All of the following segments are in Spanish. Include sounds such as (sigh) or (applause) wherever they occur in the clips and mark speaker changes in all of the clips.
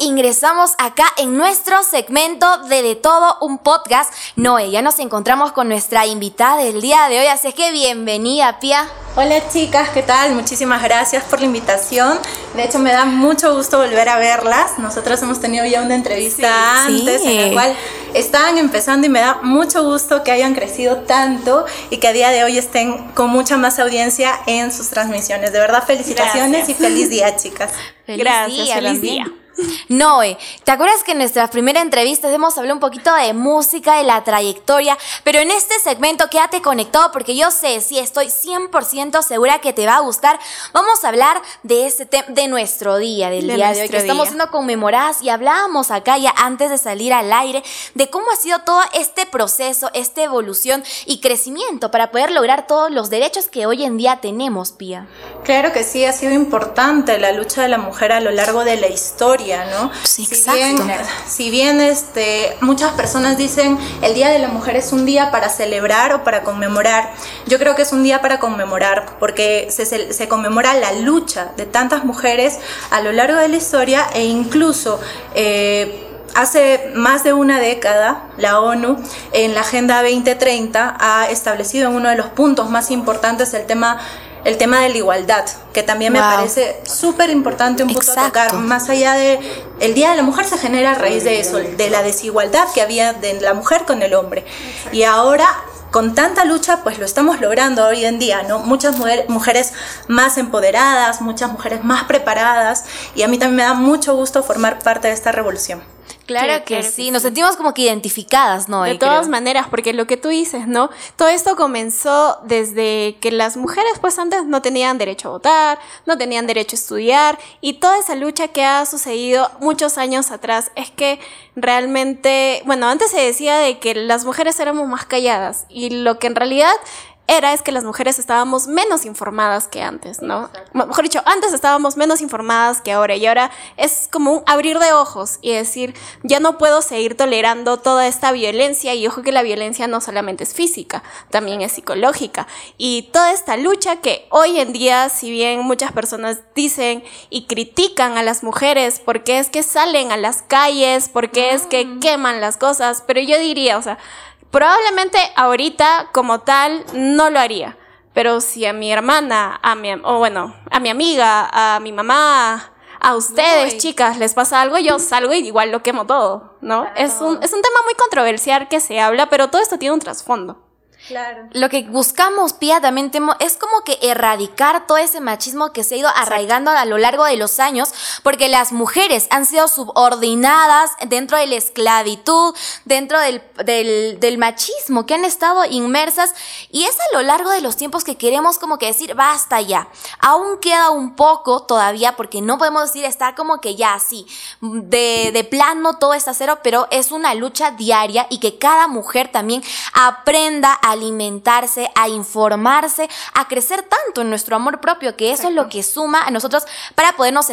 Speaker 1: ingresamos acá en nuestro segmento de De Todo un Podcast. Noé, ya nos encontramos con nuestra invitada del día de hoy, así que bienvenida, Pia.
Speaker 2: Hola chicas, ¿qué tal? Muchísimas gracias por la invitación. De hecho, me da mucho gusto volver a verlas. Nosotros hemos tenido ya una entrevista antes en la cual estaban empezando y me da mucho gusto que hayan crecido tanto y que a día de hoy estén con mucha más audiencia en sus transmisiones. De verdad, felicitaciones y feliz día, chicas.
Speaker 1: Feliz gracias, feliz día. Noé, ¿te acuerdas que en nuestra primera entrevista hemos hablado un poquito de música, de la trayectoria? Pero en este segmento quédate conectado porque yo sé, sí, estoy 100% segura que te va a gustar. Vamos a hablar de este tema, de nuestro día, del día de hoy, que estamos siendo conmemoradas y hablábamos acá ya antes de salir al aire de cómo ha sido todo este proceso, esta evolución y crecimiento para poder lograr todos los derechos que hoy en día tenemos, Pía.
Speaker 2: Claro que sí, ha sido importante la lucha de la mujer a lo largo de la historia ¿no?
Speaker 1: Sí, si Bien,
Speaker 2: si bien este, muchas personas dicen el Día de la Mujer es un día para celebrar o para conmemorar, yo creo que es un día para conmemorar porque se, se conmemora la lucha de tantas mujeres a lo largo de la historia e incluso... Eh, Hace más de una década, la ONU en la Agenda 2030 ha establecido en uno de los puntos más importantes el tema el tema de la igualdad, que también me parece súper importante un punto a tocar. Más allá de. El Día de la Mujer se genera a raíz de eso, de la desigualdad que había de la mujer con el hombre. Y ahora con tanta lucha, pues lo estamos logrando hoy en día, ¿no? Muchas mujeres más empoderadas, muchas mujeres más preparadas, y a mí también me da mucho gusto formar parte de esta revolución.
Speaker 1: Claro, que, sí. nos sentimos como que identificadas, ¿no?
Speaker 3: De todas maneras, porque lo que tú dices, ¿no? Todo esto comenzó desde que las mujeres pues antes no tenían derecho a votar, no tenían derecho a estudiar y toda esa lucha que ha sucedido muchos años atrás es que realmente, bueno, antes se decía de que las mujeres éramos más calladas y lo que en realidad era es que las mujeres estábamos menos informadas que antes, ¿no? Mejor dicho, antes estábamos menos informadas que ahora y ahora es como un abrir de ojos y decir, ya no puedo seguir tolerando toda esta violencia y ojo que la violencia no solamente es física, también es psicológica y toda esta lucha que hoy en día, si bien muchas personas dicen y critican a las mujeres porque es que salen a las calles, porque es que mm. queman las cosas, pero yo diría, o sea, Probablemente ahorita como tal no lo haría, pero si a mi hermana, a mi, o bueno, a mi amiga, a mi mamá, a ustedes, chicas, les pasa algo, yo salgo y igual lo quemo todo, ¿no? Es un, es un tema muy controversial que se habla, pero todo esto tiene un trasfondo.
Speaker 1: Claro. Lo que buscamos, Pía, también es como que erradicar todo ese machismo que se ha ido arraigando a lo largo de los años, porque las mujeres han sido subordinadas dentro de la esclavitud, dentro del, del, machismo, que han estado inmersas, y es a lo largo de los tiempos que queremos como que decir, basta ya. Aún queda un poco todavía, porque no podemos decir, está como que ya así, de, de plano todo está cero, pero es una lucha diaria y que cada mujer también aprenda a alimentarse, a informarse, a crecer tanto en nuestro amor propio, que eso es lo que suma a nosotros para podernos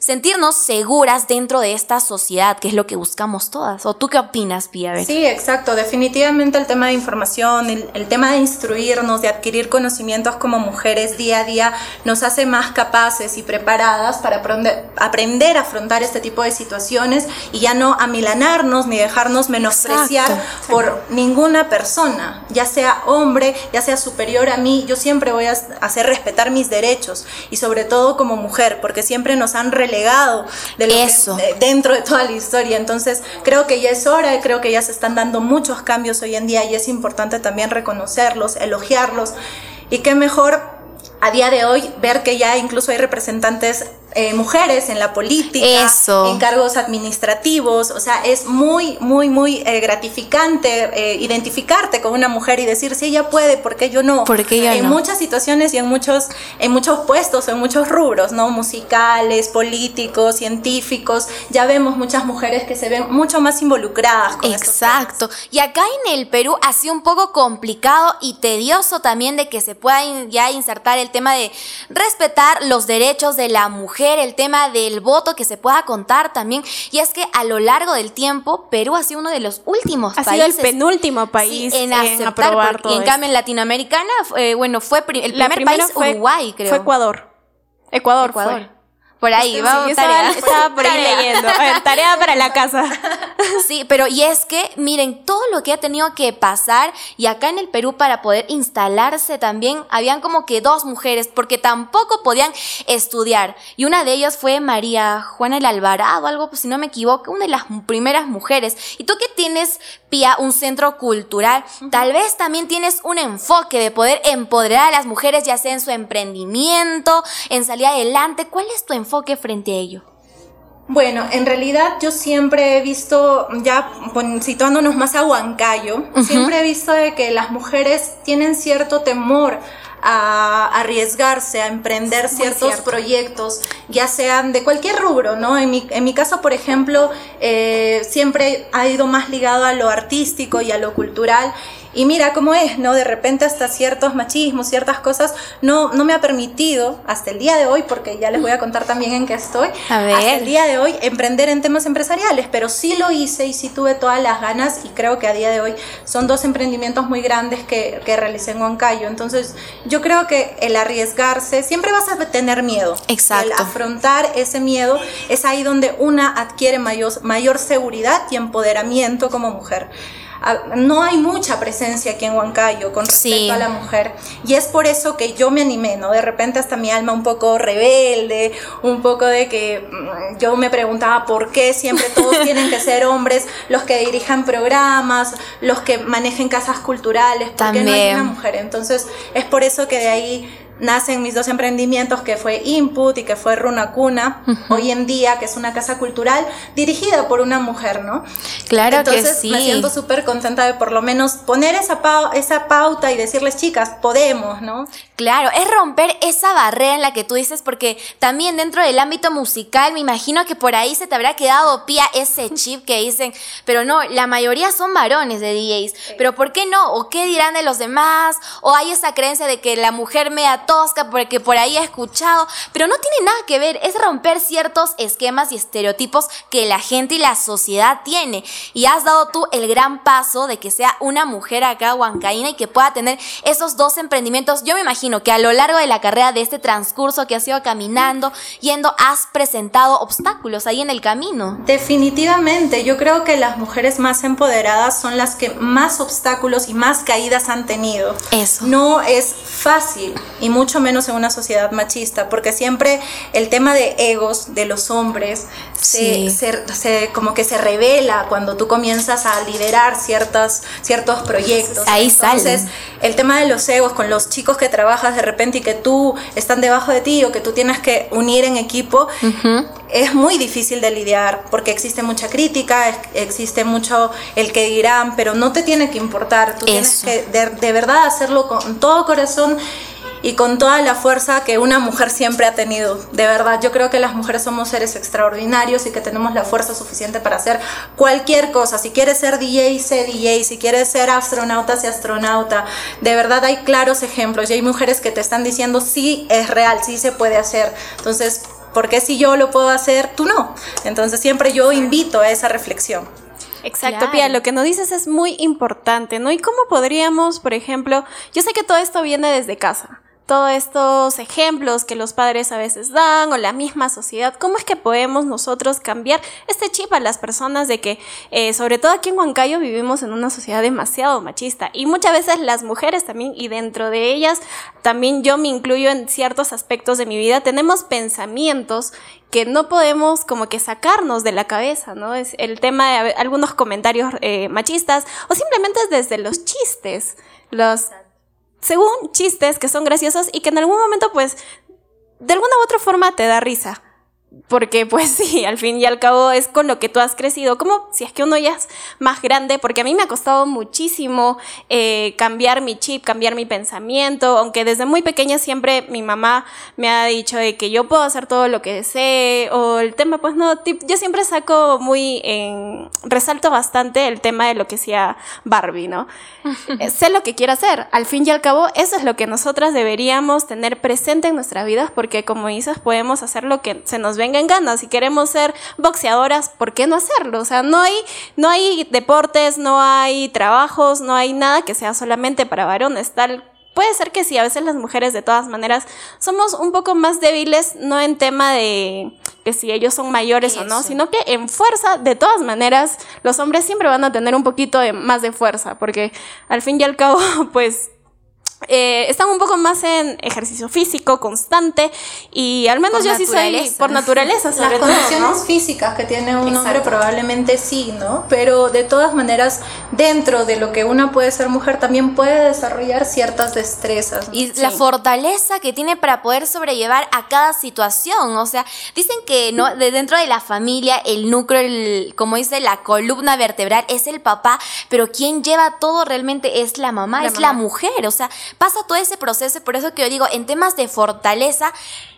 Speaker 1: sentirnos seguras dentro de esta sociedad, que es lo que buscamos todas. ¿O tú qué opinas, Pia?
Speaker 2: Sí, exacto. Definitivamente el tema de información, el, tema de instruirnos, de adquirir conocimientos como mujeres día a día, nos hace más capaces y preparadas para aprender, aprender a afrontar este tipo de situaciones y ya no amilanarnos ni dejarnos menospreciar por ninguna persona ya sea hombre, ya sea superior a mí, yo siempre voy a hacer respetar mis derechos y sobre todo como mujer, porque siempre nos han relegado de Eso. dentro de toda la historia. Entonces, creo que ya es hora, creo que ya se están dando muchos cambios hoy en día y es importante también reconocerlos, elogiarlos y qué mejor a día de hoy ver que ya incluso hay representantes eh, mujeres en la política, en cargos administrativos, o sea, es muy, muy, muy eh, gratificante eh, identificarte con una mujer y decir, si ella puede, ¿por qué yo no? en muchas situaciones y en muchos, en muchos puestos, en muchos rubros, ¿no? Musicales, políticos, científicos, ya vemos muchas mujeres que se ven mucho más involucradas con
Speaker 1: Exacto. Y acá en el Perú ha sido un poco complicado y tedioso también de que se pueda ya insertar el tema de respetar los derechos de la mujer el tema del voto que se pueda contar también. Y es que a lo largo del tiempo, Perú ha sido uno de los últimos
Speaker 3: ha
Speaker 1: países.
Speaker 3: sido el penúltimo país
Speaker 1: en aceptar. y en cambio, en Latinoamericana, eh, bueno, fue el primer país Uruguay, creo.
Speaker 3: Fue Ecuador. Ecuador, Ecuador.
Speaker 1: Por ahí, vamos,
Speaker 3: tarea. Estaba, por ahí leyendo. Tarea (laughs) para la casa.
Speaker 1: Sí, pero y es que, miren, todo lo que ha tenido que pasar y acá en el Perú para poder instalarse también, habían como que dos mujeres, porque tampoco podían estudiar. Y una de ellas fue María Juana el Alvarado, algo, pues, si no me equivoco, una de las primeras mujeres. Y tú que tienes, Pía, un centro cultural, tal vez también tienes un enfoque de poder empoderar a las mujeres, ya sea en su emprendimiento, en salir adelante. ¿Cuál es tu enfoque frente a ello?
Speaker 2: Bueno, en realidad yo siempre he visto, ya situándonos más a Huancayo, siempre he visto de que las mujeres tienen cierto temor a arriesgarse, a emprender ciertos proyectos, ya sean de cualquier rubro, ¿no? En mi, en mi caso, por ejemplo, eh, siempre ha ido más ligado a lo artístico y a lo cultural y mira cómo es, ¿no? De repente hasta ciertos machismos, ciertas cosas, no, no me ha permitido hasta el día de hoy, porque ya les voy a contar también en qué estoy,
Speaker 1: a ver.
Speaker 2: hasta el día de hoy emprender en temas empresariales, pero sí lo hice y sí tuve todas las ganas y creo que a día de hoy son dos emprendimientos muy grandes que, que realicé en Huancayo. Entonces yo creo que el arriesgarse, siempre vas a tener miedo.
Speaker 1: Exacto.
Speaker 2: El afrontar ese miedo es ahí donde una adquiere mayor, mayor seguridad y empoderamiento como mujer no hay mucha presencia aquí en Huancayo con respecto a la mujer. Y es por eso que yo me animé, ¿no? De repente hasta mi alma un poco rebelde, un poco de que mm, yo me preguntaba por qué siempre todos (laughs) tienen que ser hombres los que dirijan programas, los que manejen casas culturales, ¿por qué no hay una mujer? Entonces es por eso que de ahí nacen mis dos emprendimientos, que fue Input y que fue Runa Cuna, hoy en día, que es una casa cultural dirigida por una mujer, ¿no?
Speaker 1: Claro
Speaker 2: Entonces,
Speaker 1: que sí.
Speaker 2: me siento súper contenta de por lo menos poner esa, esa pauta y decirles, chicas, podemos, ¿no?
Speaker 1: Claro, es romper esa barrera en la que tú dices, porque también dentro del ámbito musical, me imagino que por ahí se te habrá quedado pía ese chip que dicen, pero no, la mayoría son varones de DJs, pero ¿por qué no? ¿O qué dirán de los demás? ¿O hay esa creencia de que la mujer mea tosca porque por ahí he escuchado, pero no tiene nada que ver, es romper ciertos esquemas y estereotipos que la gente y la sociedad tiene. Y has dado tú el gran paso de que sea una mujer acá huancaína y que pueda tener esos dos emprendimientos. Yo me imagino que a lo largo de la carrera de este transcurso que has ido caminando, yendo, has presentado obstáculos ahí en el camino.
Speaker 2: Definitivamente, yo creo que las mujeres más empoderadas son las que más obstáculos y más caídas han tenido.
Speaker 1: Eso.
Speaker 2: No es fácil y mucho menos en una sociedad machista, porque siempre el tema de egos de los hombres se, se, como que se revela cuando tú comienzas a liderar ciertas, ciertos proyectos.
Speaker 1: Ahí
Speaker 2: Entonces, el tema de los egos con los chicos que trabajas de repente y que tú están debajo de ti o que tú tienes que unir en equipo, es muy difícil de lidiar porque existe mucha crítica, existe mucho el que dirán, pero no te tiene que importar, tú tienes que de, de verdad hacerlo con todo corazón y con toda la fuerza que una mujer siempre ha tenido. De verdad, yo creo que las mujeres somos seres extraordinarios y que tenemos la fuerza suficiente para hacer cualquier cosa. Si quieres ser DJ, sé DJ. Si quieres ser astronauta, sé astronauta. De verdad hay claros ejemplos y hay mujeres que te están diciendo sí es real, sí se puede hacer. Entonces, ¿por qué si yo lo puedo hacer, tú no? Entonces siempre yo invito a esa reflexión.
Speaker 3: Exacto, Pia, lo que nos dices es muy importante, ¿no? ¿Y cómo podríamos, por ejemplo, yo sé que todo esto viene desde casa, todos estos ejemplos que los padres a veces dan o la misma sociedad, ¿cómo es que podemos nosotros cambiar este chip a las personas de que, eh, sobre todo aquí en Huancayo, vivimos en una sociedad demasiado machista y muchas veces las mujeres también, y dentro de ellas también yo me incluyo en ciertos aspectos de mi vida, tenemos pensamientos que no podemos como que sacarnos de la cabeza, ¿no? Es el tema de algunos comentarios eh, machistas o simplemente desde los chistes, los según chistes que son graciosos y que en algún momento pues de alguna u otra forma te da risa. Porque pues (laughs) sí, al fin y al cabo es con lo que tú has crecido, como si es que uno ya es más grande, porque a mí me ha costado muchísimo eh, cambiar mi chip, cambiar mi pensamiento, aunque desde muy pequeña siempre mi mamá me ha dicho de que yo puedo hacer todo lo que desee, o el tema pues no, yo siempre saco muy, en, resalto bastante el tema de lo que sea Barbie, ¿no? Eh, sé lo que quiero hacer, al fin y al cabo eso es lo que nosotras deberíamos tener presente en nuestras vidas, porque como dices podemos hacer lo que se nos venga en ganas. Si queremos ser boxeadoras, ¿por qué no hacerlo? O sea, no hay, no hay deportes, no hay trabajos, no hay nada que sea solamente para varones, tal puede ser que sí, a veces las mujeres de todas maneras somos un poco más débiles, no en tema de que si ellos son mayores o no, sino que en fuerza, de todas maneras, los hombres siempre van a tener un poquito de, más de fuerza, porque al fin y al cabo, (laughs) pues eh, están un poco más en ejercicio físico constante y al menos yo sí soy por naturaleza.
Speaker 2: Las condiciones físicas que tiene un hombre probablemente sí, ¿no? Pero de todas maneras, dentro de lo que una puede ser mujer, también puede desarrollar ciertas destrezas.
Speaker 1: Y la fortaleza que tiene para poder sobrellevar a cada situación. O sea, dicen que no de dentro de la familia, el núcleo, el, como dice, la columna vertebral es el papá, pero quien lleva todo realmente es la mamá, es la mujer. O sea, pasa todo ese proceso por eso que yo digo, en temas de fortaleza,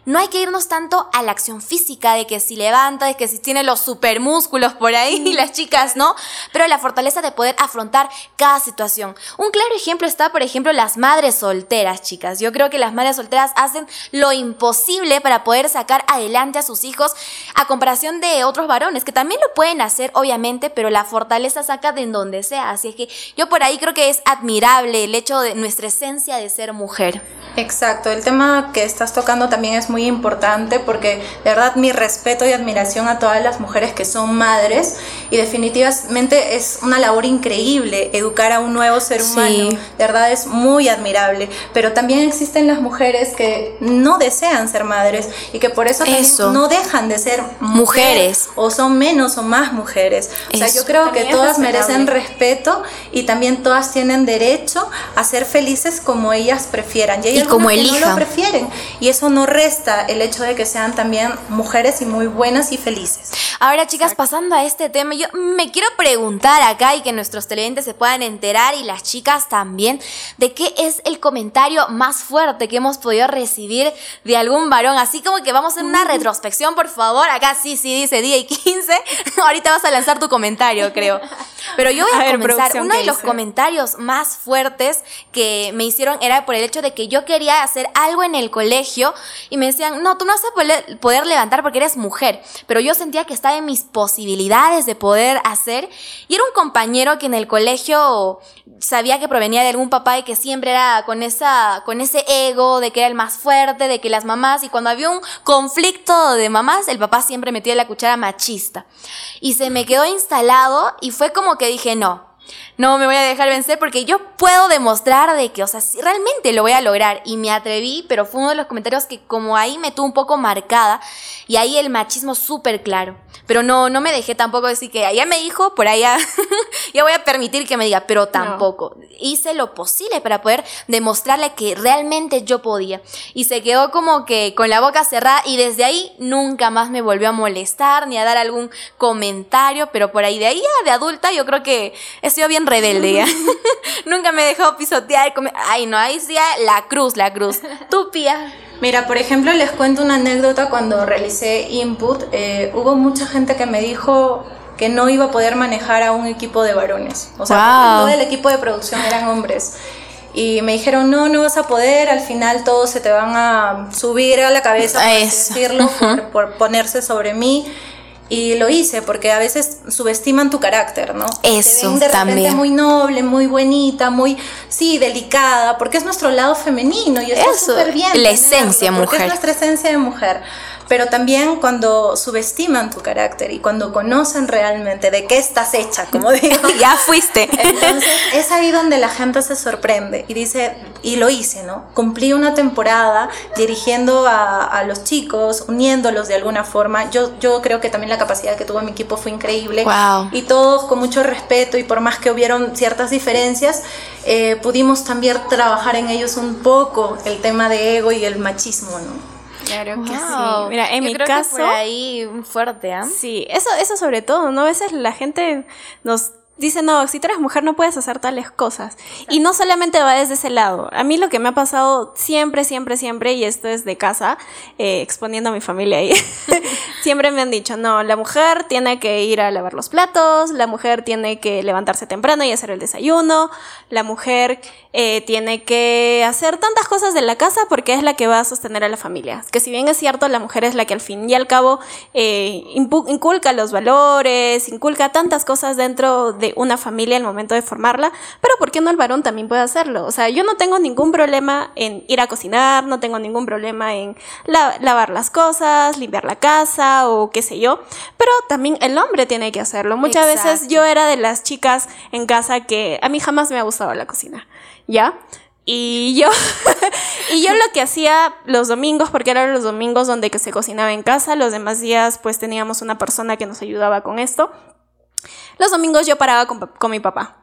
Speaker 1: no hay que irnos tanto a la acción física de que si levanta, de que si tiene los supermúsculos por ahí y las chicas, ¿no? Pero la fortaleza de poder afrontar cada situación. Un claro ejemplo está, por ejemplo, las madres solteras, chicas. Yo creo que las madres solteras hacen lo imposible para poder sacar adelante a sus hijos a comparación de otros varones, que también lo pueden hacer, obviamente, pero la fortaleza saca de donde sea. Así es que yo por ahí creo que es admirable el hecho de nuestra esencia de ser mujer.
Speaker 2: Exacto, el tema que estás tocando también es muy importante porque de verdad mi respeto y admiración a todas las mujeres que son madres y definitivamente es una labor increíble educar a un nuevo ser humano, de verdad es muy admirable, pero también existen las mujeres que no desean ser madres y que por eso, no dejan de ser mujeres. o son menos o más mujeres. O sea, yo creo que todas merecen respeto y también todas tienen derecho a ser felices como ellas prefieran.
Speaker 1: Y, como elijan.
Speaker 2: no lo prefieren y eso no resta el hecho de que sean también mujeres y muy buenas y felices.
Speaker 1: Ahora, chicas, pasando a este tema, yo me quiero preguntar acá y que nuestros televidentes se puedan enterar y las chicas también, de qué es el comentario más fuerte que hemos podido recibir de algún varón. Así como que vamos a una retrospección, por favor. Acá sí, sí dice día y 15. (laughs) Ahorita vas a lanzar tu comentario, creo. (laughs) Pero yo voy a, comenzar. Uno de los comentarios más fuertes que me hicieron era por el hecho de que yo quería hacer algo en el colegio y me decían, no, tú no vas a poder, levantar porque eres mujer. Pero yo sentía que estaba en mis posibilidades de poder hacer. Y era un compañero que en el colegio sabía que provenía de algún papá y que siempre era con, esa, con ese ego de que era el más fuerte, de que las mamás, y cuando había un conflicto de mamás, el papá siempre metía la cuchara machista. Y se me quedó instalado y fue como que dije, no, no me voy a dejar vencer porque yo puedo demostrar de que, o sea, realmente lo voy a lograr. Y me atreví, pero fue uno de los comentarios que como ahí me tuvo un poco marcada y ahí el machismo súper claro. Pero no, no me dejé tampoco decir que ya me dijo, por allá, (laughs) ya voy a permitir que me diga, pero tampoco. Hice lo posible para poder demostrarle que realmente yo podía. Y se quedó como que con la boca cerrada y desde ahí nunca más me volvió a molestar ni a dar algún comentario, pero por ahí de ahí de adulta yo creo que sido bien rebelde. (laughs) nunca me dejó pisotear. Ay, no, ahí sí la cruz, la cruz. (laughs) Tú, Pía.
Speaker 2: Mira, por ejemplo, les cuento una anécdota cuando realicé input. Eh, hubo mucha gente que me dijo que no iba a poder manejar a un equipo de varones. O sea, todo el equipo de producción eran hombres. Y me dijeron, no, no vas a poder, al final todos se te van a subir a la cabeza, por decirlo, por ponerse sobre mí. Y lo hice porque a veces subestiman tu carácter, ¿no?
Speaker 1: Eso,
Speaker 2: Te ven de repente muy noble, muy bonita, muy, sí, delicada, porque es nuestro lado femenino y está súper bien.
Speaker 1: La esencia mujer.
Speaker 2: Es nuestra esencia de mujer pero también cuando subestiman tu carácter y cuando conocen realmente de qué estás hecha, como (laughs) digo.
Speaker 1: ya fuiste.
Speaker 2: Entonces es ahí donde la gente se sorprende y dice, y lo hice, ¿no? Cumplí una temporada dirigiendo a, los chicos, uniéndolos de alguna forma. Yo, yo creo que también la capacidad que tuvo mi equipo fue increíble.
Speaker 1: Wow.
Speaker 2: Y todos con mucho respeto y por más que hubieron ciertas diferencias, eh, pudimos también trabajar en ellos un poco el tema de ego y el machismo, ¿no?
Speaker 3: Claro que sí. Mira, en mi caso. Que
Speaker 1: ahí fuerte, ¿ah?
Speaker 3: Sí, eso, eso sobre todo, ¿no? A veces la gente nos dice, no, si tú eres mujer no puedes hacer tales cosas. Y no solamente va desde ese lado. A mí lo que me ha pasado siempre, siempre, siempre, y esto es de casa, eh, exponiendo a mi familia ahí, (laughs) siempre me han dicho, no, la mujer tiene que ir a lavar los platos, la mujer tiene que levantarse temprano y hacer el desayuno, la mujer eh, tiene que hacer tantas cosas de la casa porque es la que va a sostener a la familia. Que si bien es cierto, la mujer es la que al fin y al cabo eh, inculca los valores, inculca tantas cosas dentro de una familia al momento de formarla, pero ¿por qué no el varón también puede hacerlo? O sea, yo no tengo ningún problema en ir a cocinar, no tengo ningún problema en lavar las cosas, limpiar la casa o qué sé yo, pero también el hombre tiene que hacerlo. Muchas veces yo era de las chicas en casa que a mí jamás me ha gustado la cocina, ¿ya? Y yo, (laughs) y yo lo que hacía los domingos, porque eran los domingos donde que se cocinaba en casa, los demás días pues teníamos una persona que nos ayudaba con esto. Los domingos yo paraba con, con mi papá.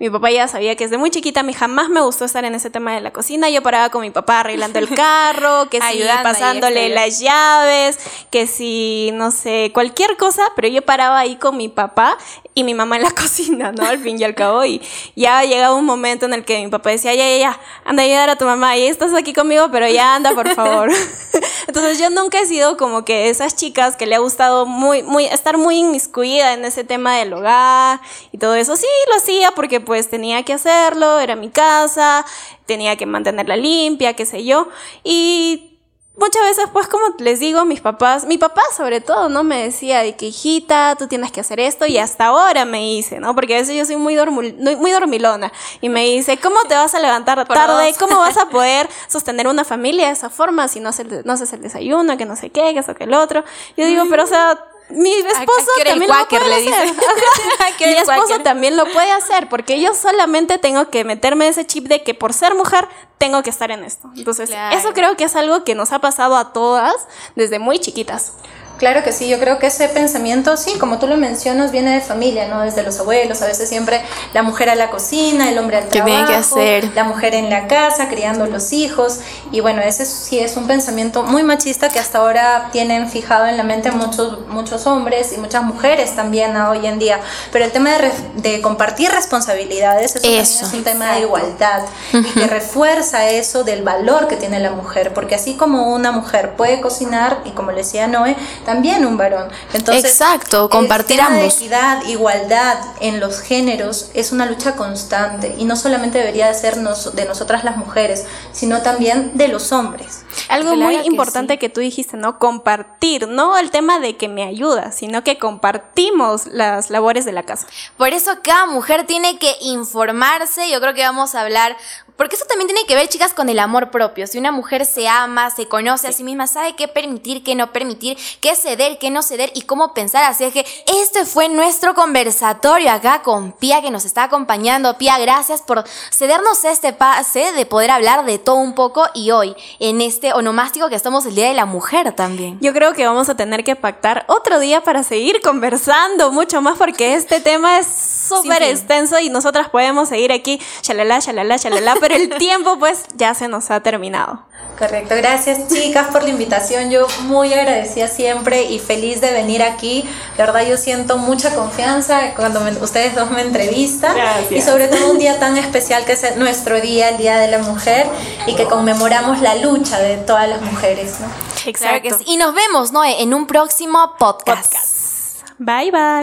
Speaker 3: Mi papá ya sabía que desde muy chiquita a mí jamás me gustó estar en ese tema de la cocina. Yo paraba con mi papá arreglando el (laughs) carro, que si pasándole las llaves, que si, no sé, cualquier cosa, pero yo paraba ahí con mi papá y mi mamá en la (laughs) cocina, ¿no? Al fin y al cabo. Y ya llegaba un momento en el que mi papá decía, ya, ya, ya, anda a ayudar a tu mamá. Y estás aquí conmigo, pero ya anda, por favor. (laughs) Entonces yo nunca he sido como que esas chicas que le ha gustado muy, muy, estar muy inmiscuida en ese tema del hogar y todo eso. Sí, lo hacía porque pues tenía que hacerlo, era mi casa, tenía que mantenerla limpia, qué sé yo. Y muchas veces, pues, como les digo, mis papás, mi papá sobre todo, ¿no? Me decía de que, hijita, tú tienes que hacer esto y hasta ahora me hice, ¿no? Porque a veces yo soy muy, muy dormilona y me dice, ¿cómo te vas a levantar tarde? ¿Cómo vas a (laughs) poder sostener una familia de esa forma si no, no haces el desayuno, que no sé qué, que eso, que el otro? Yo digo, pero o sea mi esposo también lo puede hacer. (laughs) (laughs) mi esposo también lo puede hacer porque yo solamente tengo que meterme ese chip de que por ser mujer tengo que estar en esto. Entonces, eso creo que es algo que nos ha pasado a todas desde muy chiquitas.
Speaker 2: Claro que sí, yo creo que ese pensamiento, sí, como tú lo mencionas, viene de familia, ¿no? Desde los abuelos, a veces siempre la mujer a la cocina, el hombre al trabajo, que hacer? la mujer en la casa, criando los hijos, y bueno, ese sí es un pensamiento muy machista que hasta ahora tienen fijado en la mente muchos, muchos hombres y muchas mujeres también hoy en día, pero el tema de, de compartir responsabilidades, eso, es un tema de igualdad y que refuerza eso del valor que tiene la mujer, porque así como una mujer puede cocinar, y como le decía Noé, también un varón.
Speaker 1: Entonces, Exacto, compartir ambos.
Speaker 2: equidad, igualdad en los géneros es una lucha constante y no solamente debería de ser de nosotras las mujeres, sino también de los hombres.
Speaker 3: Algo muy importante que tú dijiste, ¿no? Compartir, no el tema de que me ayuda, sino que compartimos las labores de la casa.
Speaker 1: Por eso cada mujer tiene que informarse, yo creo que vamos a hablar porque eso también tiene que ver, chicas, con el amor propio. Si una mujer se ama, se conoce a sí misma, sabe qué permitir, qué no permitir, qué ceder, qué no ceder y cómo pensar. Así es que este fue nuestro conversatorio acá con Pia que nos está acompañando. Pia, gracias por cedernos este pase de poder hablar de todo un poco y hoy en este onomástico que estamos el Día de la Mujer también.
Speaker 3: Yo creo que vamos a tener que pactar otro día para seguir conversando mucho más porque este tema es súper extenso y nosotras podemos seguir aquí, shalala, shalala, shalala pero el (laughs) tiempo pues ya se nos ha terminado.
Speaker 2: Correcto, gracias chicas por la invitación. Yo muy agradecida siempre y feliz de venir aquí. La verdad yo siento mucha confianza cuando ustedes dos me entrevistan y sobre todo un día tan especial que es nuestro día, el Día de la Mujer y que conmemoramos la lucha de todas las mujeres.
Speaker 1: Exacto. Y nos vemos ¿no? en un próximo podcast.
Speaker 3: Bye bye.